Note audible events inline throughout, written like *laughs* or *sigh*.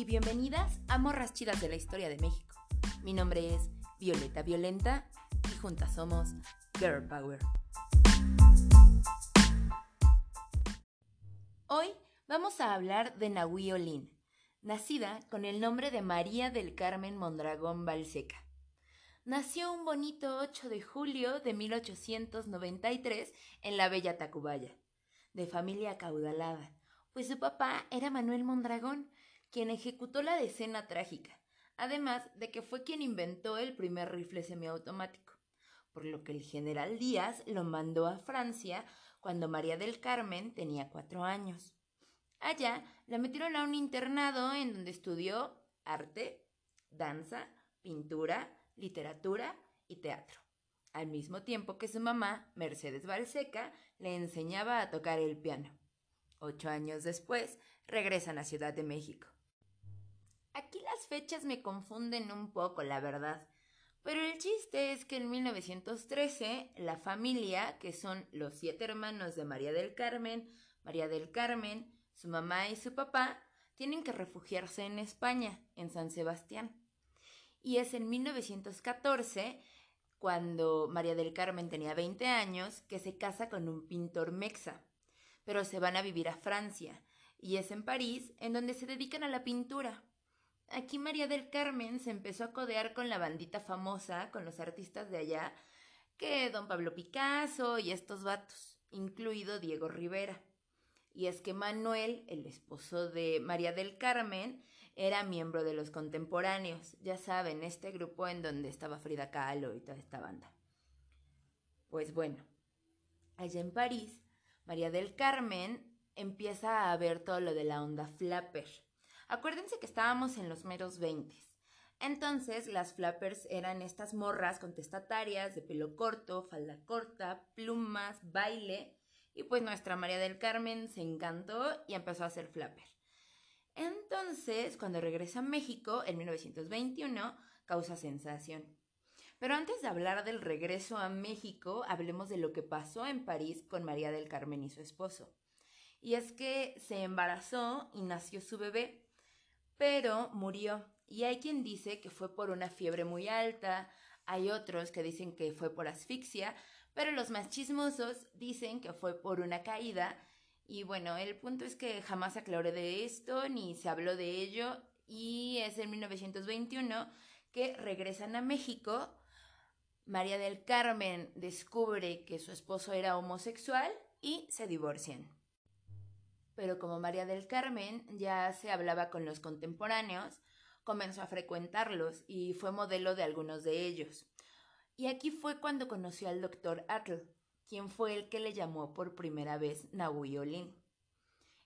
y bienvenidas a Morras Chidas de la Historia de México. Mi nombre es Violeta Violenta y juntas somos Girl Power. Hoy vamos a hablar de Nahui Olin, nacida con el nombre de María del Carmen Mondragón Balseca. Nació un bonito 8 de julio de 1893 en la bella Tacubaya, de familia caudalada, pues su papá era Manuel Mondragón, quien ejecutó la decena trágica, además de que fue quien inventó el primer rifle semiautomático, por lo que el general Díaz lo mandó a Francia cuando María del Carmen tenía cuatro años. Allá la metieron a un internado en donde estudió arte, danza, pintura, literatura y teatro, al mismo tiempo que su mamá, Mercedes Balseca, le enseñaba a tocar el piano. Ocho años después, regresan a Ciudad de México. Aquí las fechas me confunden un poco, la verdad. Pero el chiste es que en 1913 la familia, que son los siete hermanos de María del Carmen, María del Carmen, su mamá y su papá, tienen que refugiarse en España, en San Sebastián. Y es en 1914, cuando María del Carmen tenía 20 años, que se casa con un pintor mexa. Pero se van a vivir a Francia, y es en París en donde se dedican a la pintura. Aquí María del Carmen se empezó a codear con la bandita famosa, con los artistas de allá, que don Pablo Picasso y estos vatos, incluido Diego Rivera. Y es que Manuel, el esposo de María del Carmen, era miembro de los contemporáneos, ya saben, este grupo en donde estaba Frida Kahlo y toda esta banda. Pues bueno, allá en París, María del Carmen empieza a ver todo lo de la onda flapper Acuérdense que estábamos en los meros 20. Entonces, las flappers eran estas morras contestatarias de pelo corto, falda corta, plumas, baile. Y pues nuestra María del Carmen se encantó y empezó a hacer flapper. Entonces, cuando regresa a México en 1921, causa sensación. Pero antes de hablar del regreso a México, hablemos de lo que pasó en París con María del Carmen y su esposo. Y es que se embarazó y nació su bebé, pero murió. Y hay quien dice que fue por una fiebre muy alta, hay otros que dicen que fue por asfixia, pero los más chismosos dicen que fue por una caída. Y bueno, el punto es que jamás aclaré de esto ni se habló de ello y es en 1921 que regresan a México. María del Carmen descubre que su esposo era homosexual y se divorcian pero como María del Carmen ya se hablaba con los contemporáneos, comenzó a frecuentarlos y fue modelo de algunos de ellos. Y aquí fue cuando conoció al doctor Atl, quien fue el que le llamó por primera vez Nahui Olin.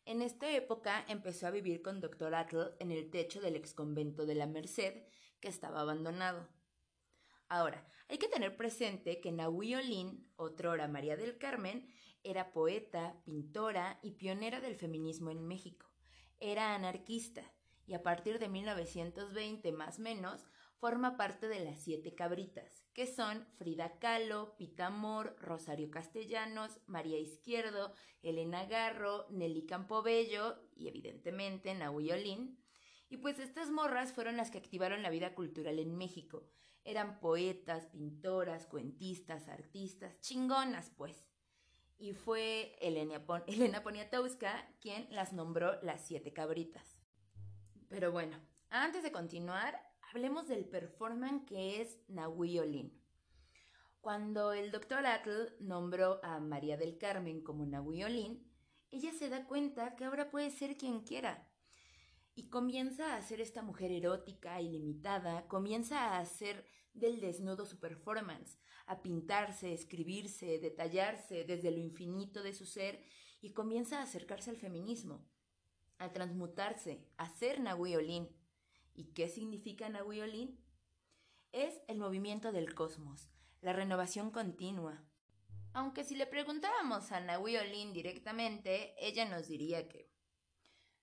En esta época empezó a vivir con doctor Atl en el techo del exconvento de la Merced, que estaba abandonado. Ahora, hay que tener presente que Nahui Olin, otrora María del Carmen, era poeta, pintora y pionera del feminismo en México. Era anarquista y a partir de 1920 más menos forma parte de las siete cabritas, que son Frida Kahlo, Pita Amor, Rosario Castellanos, María Izquierdo, Elena Garro, Nelly Campobello y evidentemente Nahui Olin. Y pues estas morras fueron las que activaron la vida cultural en México. Eran poetas, pintoras, cuentistas, artistas, chingonas pues y fue *laughs* Elena, Poniatowska quien las nombró las siete cabritas. Pero bueno, antes de continuar, hablemos del performance que es Nahui Olin. Cuando el doctor Atl nombró a María del Carmen como Nahui Olin, ella se da cuenta que ahora puede ser quien quiera. Y comienza a ser esta mujer erótica, ilimitada, comienza a hacer del desnudo su performance, a pintarse, escribirse, detallarse desde lo infinito de su ser y comienza a acercarse al feminismo, a transmutarse, a ser Nahui ¿Y qué significa Nahui Es el movimiento del cosmos, la renovación continua. Aunque si le preguntábamos a Nahui directamente, ella nos diría que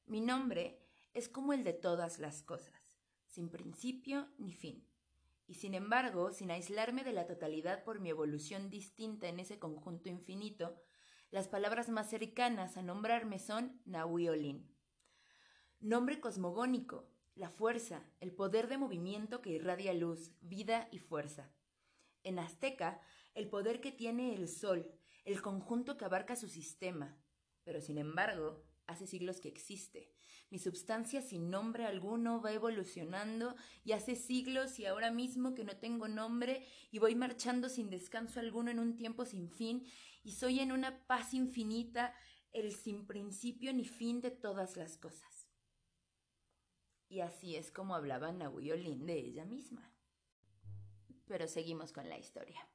mi nombre es como el de todas las cosas, sin principio ni fin y sin embargo, sin aislarme de la totalidad por mi evolución distinta en ese conjunto infinito, las palabras más cercanas a nombrarme son Nahui Olin. Nombre cosmogónico, la fuerza, el poder de movimiento que irradia luz, vida y fuerza. En azteca, el poder que tiene el sol, el conjunto que abarca su sistema. Pero sin embargo, hace siglos que existe. Mi substancia sin nombre alguno va evolucionando y hace siglos y ahora mismo que no tengo nombre y voy marchando sin descanso alguno en un tiempo sin fin y soy en una paz infinita el sin principio ni fin de todas las cosas. Y así es como hablaba Nahui Olin de ella misma. Pero seguimos con la historia.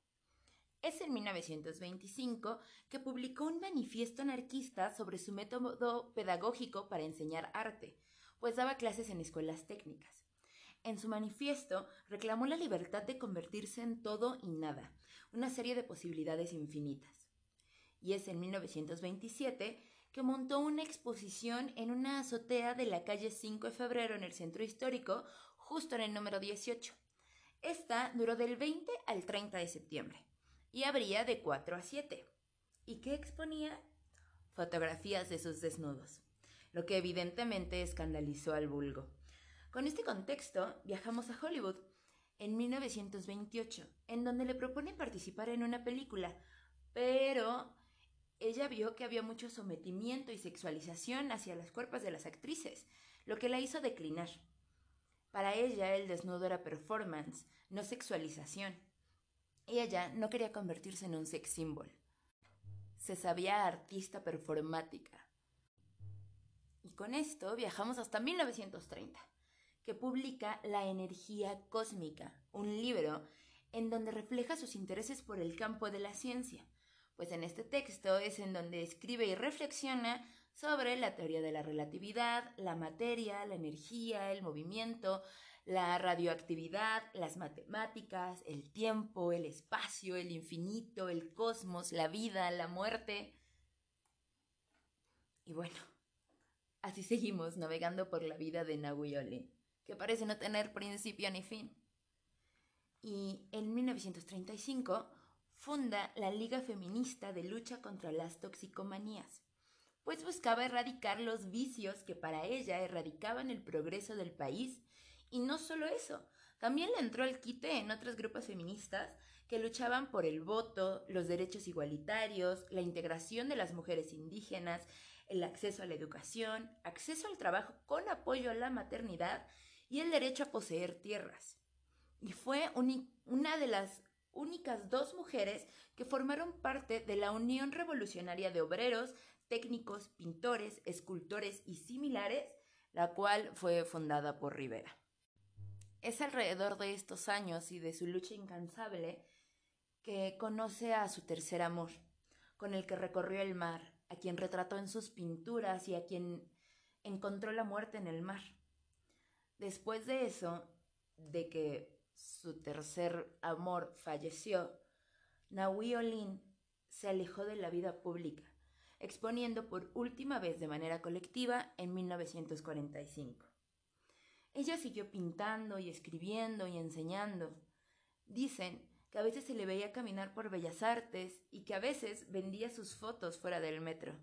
Es en 1925 que publicó un manifiesto anarquista sobre su método pedagógico para enseñar arte, pues daba clases en escuelas técnicas. En su manifiesto reclamó la libertad de convertirse en todo y nada, una serie de posibilidades infinitas. Y es en 1927 que montó una exposición en una azotea de la calle 5 de febrero en el centro histórico, justo en el número 18. Esta duró del 20 al 30 de septiembre y abría de 4 a 7. ¿Y qué exponía? Fotografías de sus desnudos, lo que evidentemente escandalizó al vulgo. Con este contexto, viajamos a Hollywood en 1928, en donde le propone participar en una película, pero ella vio que había mucho sometimiento y sexualización hacia los cuerpos de las actrices, lo que la hizo declinar. Para ella el desnudo era performance, no sexualización. Ella no quería convertirse en un sex symbol. Se sabía artista performática. Y con esto viajamos hasta 1930, que publica La energía cósmica, un libro en donde refleja sus intereses por el campo de la ciencia pues en este texto es en donde escribe y reflexiona sobre la teoría de la relatividad, la materia, la energía, el movimiento, la radioactividad, las matemáticas, el tiempo, el espacio, el infinito, el cosmos, la vida, la muerte. Y bueno, así seguimos navegando por la vida de Nahui que parece no tener principio ni fin. Y en 1935 funda la Liga Feminista de Lucha contra las Toxicomanías, pues buscaba erradicar los vicios que para ella erradicaban el progreso del país, y no solo eso, también le entró el quite en otros grupos feministas que luchaban por el voto, los derechos igualitarios, la integración de las mujeres indígenas, el acceso a la educación, acceso al trabajo con apoyo a la maternidad y el derecho a poseer tierras. Y fue una de las únicas dos mujeres que formaron parte de la Unión Revolucionaria de Obreros, Técnicos, Pintores, Escultores y similares, la cual fue fundada por Rivera. Es alrededor de estos años y de su lucha incansable que conoce a su tercer amor, con el que recorrió el mar, a quien retrató en sus pinturas y a quien encontró la muerte en el mar. Después de eso, de que su tercer amor falleció, Nahui Olin se alejó de la vida pública, exponiendo por última vez de manera colectiva en 1945. Ella siguió pintando y escribiendo y enseñando. Dicen que a veces se le veía caminar por Bellas Artes y que a veces vendía sus fotos fuera del metro.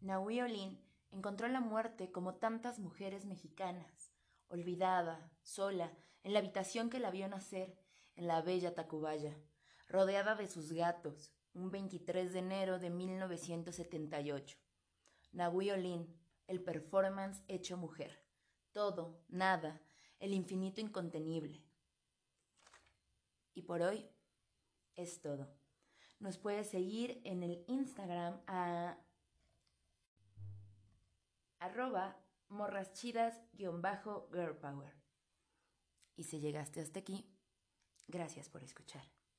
Nahui Olin encontró la muerte como tantas mujeres mexicanas, olvidada, sola, en la habitación que la vio nacer, en la bella Tacubaya, rodeada de sus gatos, un 23 de enero de 1978. Nahui Olin, el performance hecho mujer. Todo, nada, el infinito incontenible. Y por hoy es todo. Nos puedes seguir en el Instagram a arroba morraschidas-girlpower. Y si llegaste hasta aquí, gracias por escuchar.